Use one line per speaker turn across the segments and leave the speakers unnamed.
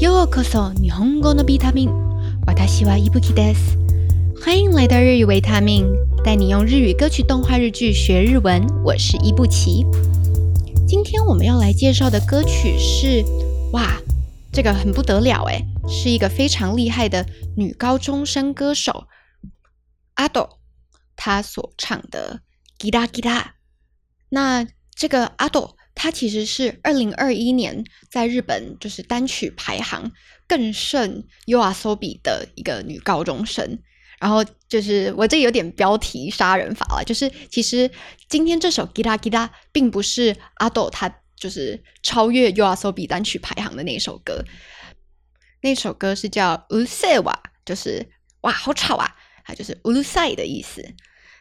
ようこそ日本語のビタミン。私はイブキです。欢迎来到日语维他命，带你用日语歌曲、动画、日剧学日文。我是伊布奇。今天我们要来介绍的歌曲是，哇，这个很不得了诶，是一个非常厉害的女高中生歌手阿斗，她所唱的《吉他吉他》。那这个阿斗。 她其实是二零二一年在日本就是单曲排行更胜 Yoasobi 的一个女高中生。然后就是我这有点标题杀人法了，就是其实今天这首 Gita Gita 并不是阿豆他就是超越 Yoasobi 单曲排行的那首歌，那首歌是叫 Usewa，就是哇好吵啊，它就是 Usai 的意思。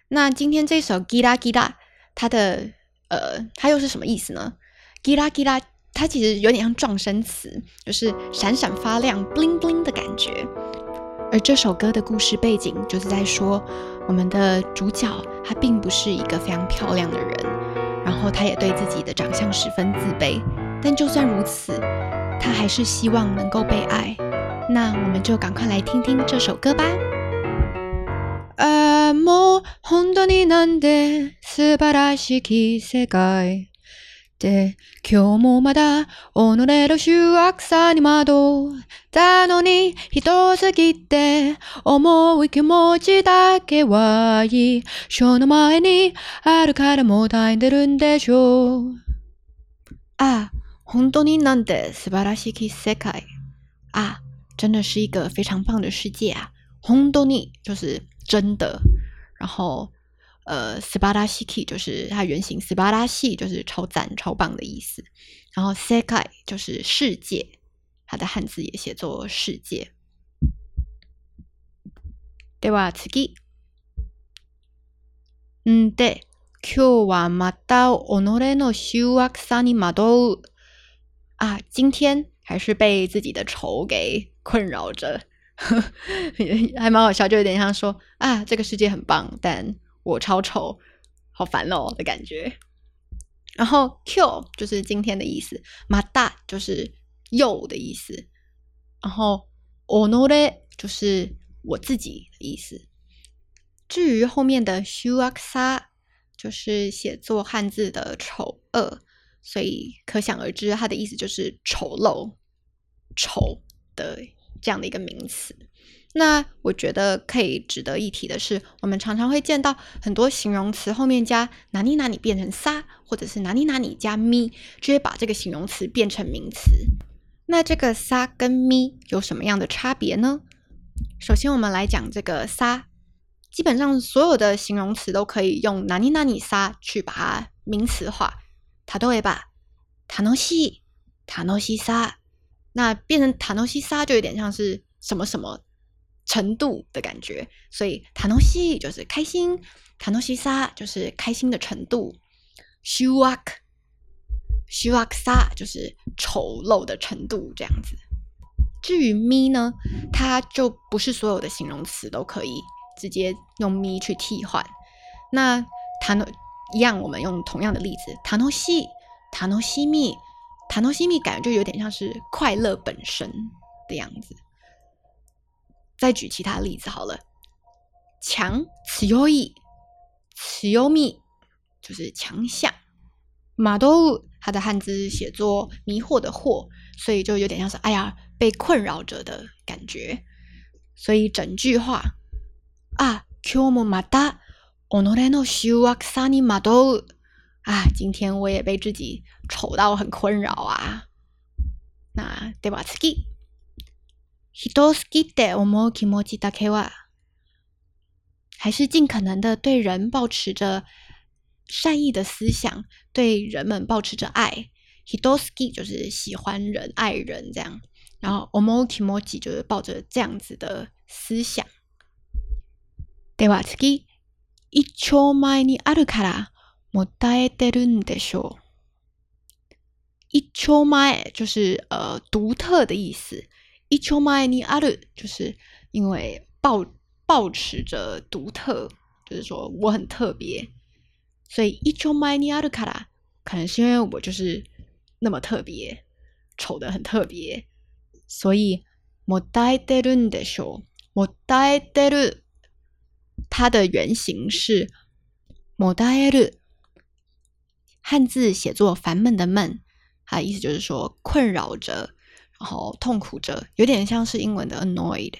那今天这首 Gita Gita 它的。呃，它又是什么意思呢？Gila Gila，它其实有点像撞声词，就是闪闪发亮、bling bling 的感觉。而这首歌的故事背景就是在说，我们的主角他并不是一个非常漂亮的人，然后他也对自己的长相十分自卑。但就算如此，他还是希望能够被爱。那我们就赶快来听听这首歌吧。あもう本当になんで素晴らしき世界で今日もまだ己の醜悪さに惑ったのに人すぎて重い気持ちだけはいい書の前にあるからもたえてるんでしょうあ、本当になんて素晴らしき世界啊，真的是一个非常棒的世界啊！本当に就是真的，然后呃，斯巴达西 k 就是它原型，斯巴达西就是超赞、超棒的意思。然后 sekai 就是世界，它的汉字也写作世界。では次。んで、今日はまた己の醜悪さに惑う。啊，今天还是被自己的丑给困扰着。 呵 还蛮好笑，就有点像说啊，这个世界很棒，但我超丑，好烦哦的感觉。然后 Q 就是今天的意思，马大就是又的意思，然后 o n o r 就是我自己的意思。至于后面的 Shuaksa 就是写作汉字的丑恶，所以可想而知，它的意思就是丑陋、丑的。这样的一个名词，那我觉得可以值得一提的是，我们常常会见到很多形容词后面加哪里哪里变成撒，或者是哪里哪里加咪，就会把这个形容词变成名词。那这个撒跟咪有什么样的差别呢？首先，我们来讲这个撒，基本上所有的形容词都可以用哪里哪里撒去把它名词化。塔多维吧，塔诺西，塔诺西撒。那变成塔诺西沙就有点像是什么什么程度的感觉，所以塔诺西就是开心，塔诺西沙就是开心的程度。s h u a k s h u a k 沙就是丑陋的程度这样子。至于咪呢，它就不是所有的形容词都可以直接用咪去替换。那塔诺一样，我们用同样的例子，塔诺西，塔诺西咪。塔诺西米感觉就有点像是快乐本身的样子。再举其他例子好了，强此优异，此优密就是强项。马多它的汉字写作迷惑的惑，所以就有点像是哎呀被困扰着的感觉。所以整句话啊，Q もまた己の醜悪さに惑う。 啊，今天我也被自己丑到很困扰啊。那对吧？次ぎ、人好きで思う気持ちだけは，还是尽可能的对人保持着善意的思想，对人们保持着愛。人好き就是喜欢人、爱人这样，然后思う気持ち就是抱着这样子的思想。对吧？次ぎ、一丁前にあるから。 もたえてるんでしょう。一丁前就是呃独特的意思。一丁前にある就是因为抱抱持着独特，就是说我很特别，所以一丁前にあるから可能是因为我就是那么特别，丑的很特别， 所以もたえてるんでしょう。もたえてる，它的原型是もたえる， 汉字写作烦闷的闷，它的意思就是说困扰着，然后痛苦着，有点像是英文的 annoyed。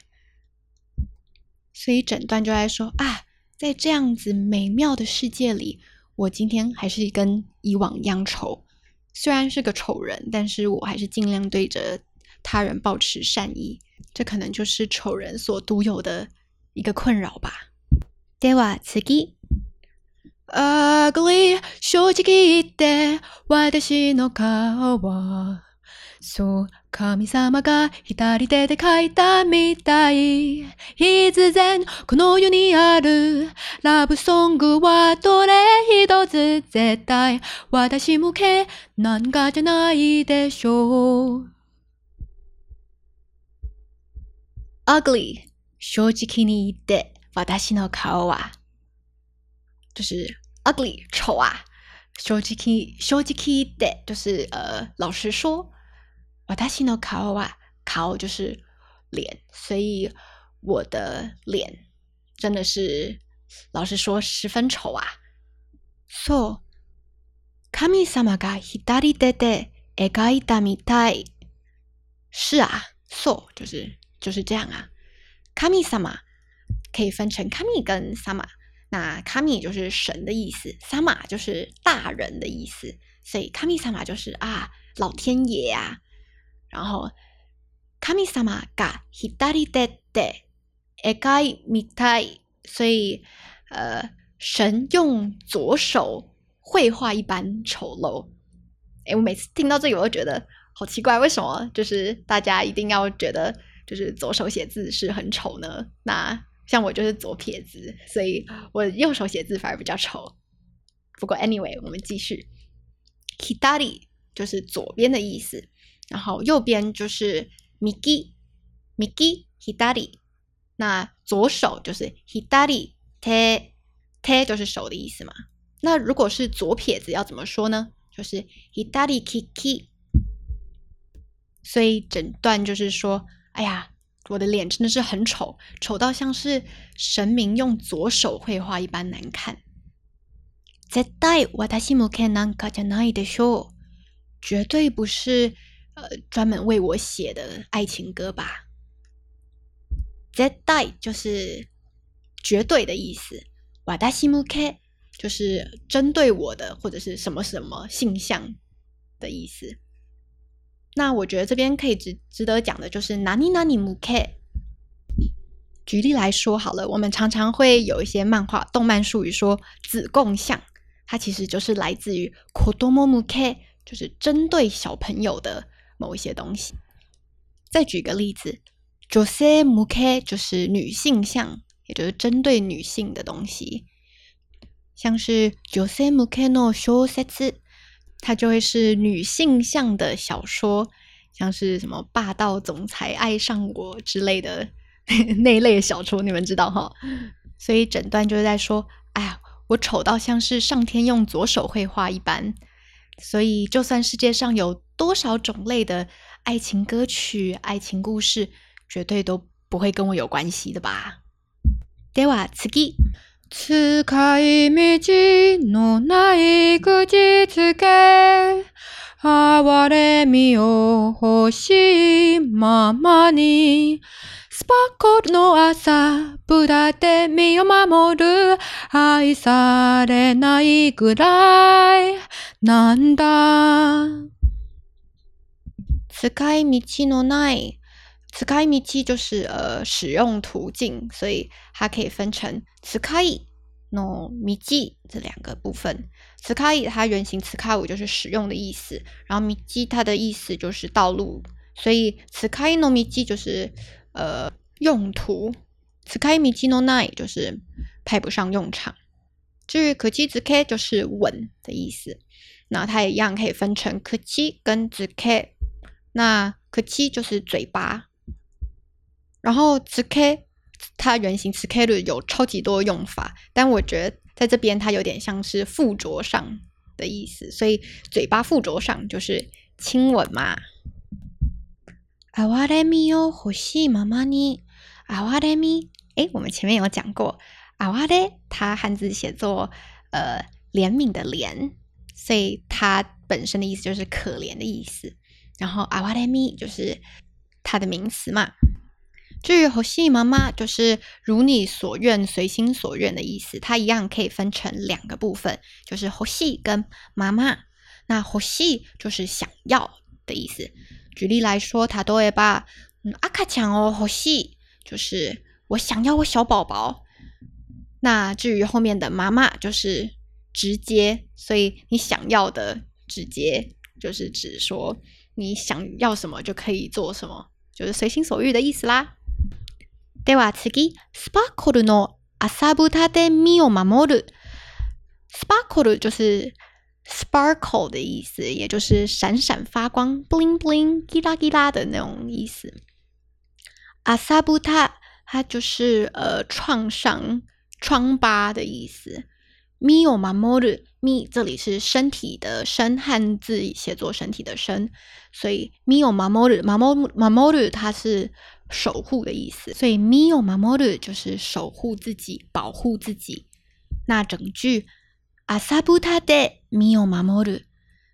所以整段就在说啊，在这样子美妙的世界里，我今天还是跟以往一样丑。虽然是个丑人，但是我还是尽量对着他人保持善意。这可能就是丑人所独有的一个困扰吧。では次。Ugly 正直言って私の顔はそう神様が左手で書いたみたい。必然この世にあるラブソングはどれ一つ絶対私向けなんかじゃないでしょう。ugly 正直に言って私の顔は就是 ugly 丑啊。正直正直言って就是呃老实说。私の顔は顔就是脸，所以我的脸真的是老实说十分丑啊。そう、神様が左手で描いたみたい。是啊，そう就是就是这样啊。神様可以分成神跟萨 玛，那神就是神的意思，萨玛就是大人的意思，所以神様就是啊老天爷啊。然后，神様が左手で描いみたい，所以呃，神用左手绘画一般丑陋。哎，我每次听到这个，我都觉得好奇怪，为什么就是大家一定要觉得就是左手写字是很丑呢？那 像我就是左撇子，所以我右手写字反而比较丑。不过，anyway，我们继续。左就是左边的意思。然后右边就是 Mi ki Mi ki hidari，那左手就是 hidari te，te 就是手的意思嘛。那如果是左撇子要怎么说呢？就是 hidari kiki。所以整段就是说，哎呀，我的脸真的是很丑，丑到像是神明用左手绘画一般难看。絶対私向けなんかじゃないでしょう。绝对不是。呃，专门为我写的爱情歌吧。絶対就是绝对的意思。私向け就是针对我的或者是什么什么性向的意思。 那我觉得这边可以值值得讲的就是哪里哪里向け。举例来说好了，我们常常会有一些漫画、动漫术语说子贡像，它其实就是来自于子供向け，就是针对小朋友的。某一些东西，再举个例子，女性向け就是女性向，也就是针对女性的东西，像是女性向けの小説， 它就会是女性向的小说，像是什么霸道总裁爱上我之类的 那一类小说，你们知道哈？所以整段就是在说，哎呀，我丑到像是上天用左手绘画一般。所以，就算世界上有多少种类的爱情歌曲、爱情故事，绝对都不会跟我有关系的吧。では次。使い道のない口つけ、哀れみを欲しいままに、スパコルの朝、ぶらで身を守る、愛されないぐらい、なんだ。使い道のない。使い道就是呃使用途径，所以它可以分成使いの道这两个部分。使い它原型使う就是使用的意思，然后道它的意思就是道路，所以使いの道就是呃用途。使い道のない就是派不上用场。至于可基子 K 就是吻的意思。那它一样可以分成可七跟子 K，那可七就是嘴巴， 然后子 K 它原型词 K 的有超级多用法，但我觉得在这边它有点像是附着上的意思，所以嘴巴附着上就是亲吻嘛。阿瓦雷米哟，呼吸妈妈呢。阿瓦雷米，哎，我们前面有讲过，阿瓦雷它汉字写作呃怜悯的怜，所以它本身的意思就是可怜的意思。然后阿瓦雷米就是它的名词嘛。至于“火系妈妈”，就是如你所愿、随心所愿的意思。它一样可以分成两个部分，就是“火系”跟“妈妈”。那“火系”就是想要的意思。举例来说，他都会把“阿卡强哦，火系”就是我想要我小宝宝。那至于后面的“妈妈”，就是直接，所以你想要的直接就是指说你想要什么就可以做什么，就是随心所欲的意思啦。では次、スパークルの朝ぶたで身を守る。スパークル就是 sparkle 的意思，也就是闪闪发光、bling bling、叽啦叽啦的那种意思。阿萨布塔，它就是呃创伤、疮疤的意思。mi o mamoru mi 这里是身体的身，汉字写作身体的身，所以 mi o mamoru mamoru mamoru 它是 守护的意思，所以 mi o mamoru 就是守护自己、保护自己。那整句 asabuta de mi o mamoru，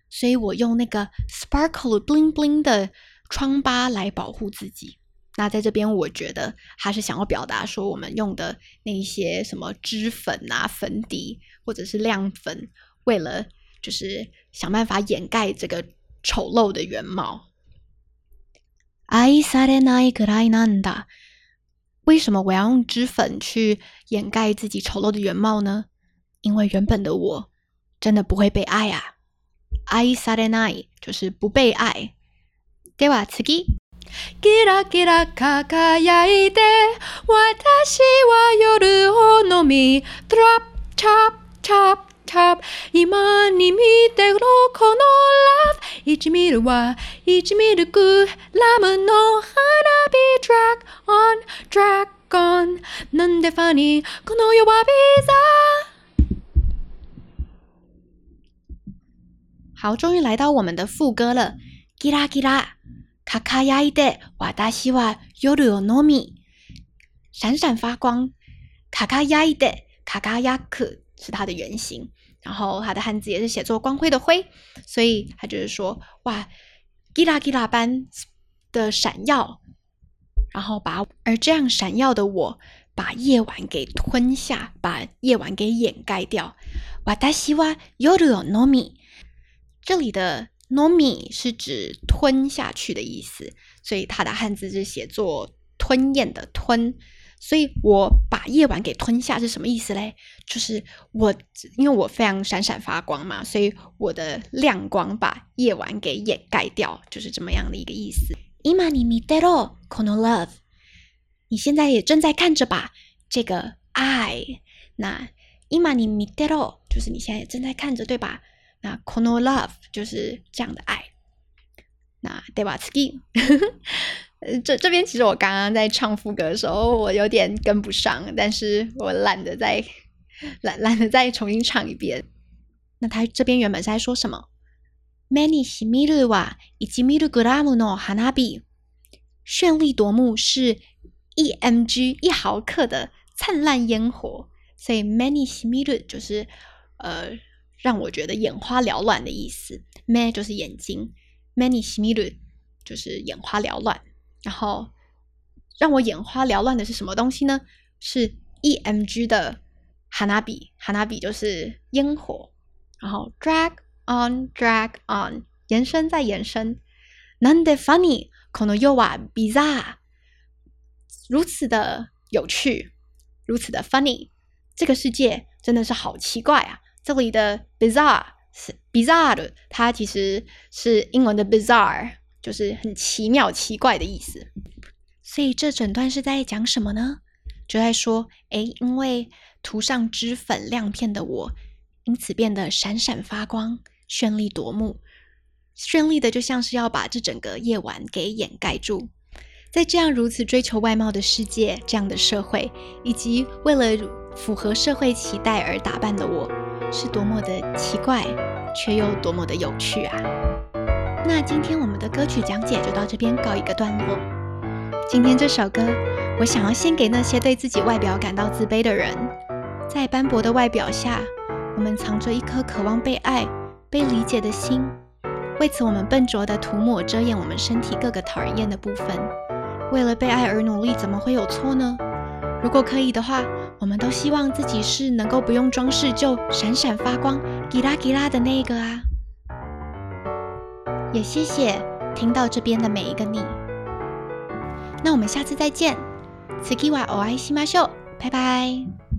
所以我用那个 sparkle bling bling 的疮疤来保护自己。那在这边，我觉得他是想要表达说，我们用的那些什么脂粉啊、粉底或者是亮粉，为了就是想办法掩盖这个丑陋的原貌。爱されないくらいなんだ。为什么我要用脂粉去掩盖自己丑陋的原貌呢？因为原本的我真的不会被爱啊。愛されない就是不被愛。では次。キラキラ輝いて私は夜を飲みトラップチャップチャップチャップ今に見てろこの ラブ1ミルは1ミルクラムの花火ドラッグオンドラッグオンなんでファニーこの世はビザ好，终于来到我们的副歌了。ギラギラ卡卡亚伊的瓦达西瓦尤鲁诺米，闪闪发光。卡卡亚伊的卡卡亚克是它的原型， 然后它的汉字也是写作光辉的辉，所以它就是说，哇，吉拉吉拉般的闪耀，然后把而这样闪耀的我，把夜晚给吞下，把夜晚给掩盖掉。瓦达西瓦尤鲁诺米，这里的。nomi 是指吞下去的意思，所以它的汉字是写作吞咽的吞。所以我把夜晚给吞下是什么意思嘞？就是我因为我非常闪闪发光嘛，所以我的亮光把夜晚给掩盖掉，就是这么样的一个意思。imani midero kono love，你现在也正在看着吧？这个爱，那 imani midero 就是你现在也正在看着，对吧？那 kono love 就是这样的爱。那 devaski，这这边其实我刚刚在唱副歌的时候，我有点跟不上，但是我懒得再懒懒得再重新唱一遍。那他这边原本是在说什么？Many shimiru wa ichimiru gram no hanabi，绚丽夺目是 EMG 一毫克的灿烂烟火，所以 many shimiru 就是呃。让我觉得眼花缭乱的意思，me 就是眼睛，many shimiru 就是眼花缭乱。然后让我眼花缭乱的是什么东西呢？是 EMG 的哈那比，哈那比就是烟火，然后 drag on, drag on，延伸再延伸。难得 funny，この又ア bizarre，如此的有趣，如此的 funny，这个世界真的是好奇怪啊！这里的 bizarre 是 bizarre，它其实是英文的 bizarre，就是很奇妙、奇怪的意思。所以这整段是在讲什么呢？就在说，哎，因为涂上脂粉亮片的我，因此变得闪闪发光、绚丽夺目，绚丽的就像是要把这整个夜晚给掩盖住。在这样如此追求外貌的世界、这样的社会，以及为了符合社会期待而打扮的我。是多么的奇怪，却又多么的有趣啊！那今天我们的歌曲讲解就到这边告一个段落。今天这首歌，我想要献给那些对自己外表感到自卑的人。在斑驳的外表下，我们藏着一颗渴望被爱、被理解的心。为此，我们笨拙地涂抹、遮掩我们身体各个讨人厌的部分。为了被爱而努力，怎么会有错呢？如果可以的话，我们都希望自己是能够不用装饰就闪闪发光、吉拉吉拉的那一个啊！也谢谢听到这边的每一个你。那我们下次再见，次基瓦欧爱西马秀，拜拜。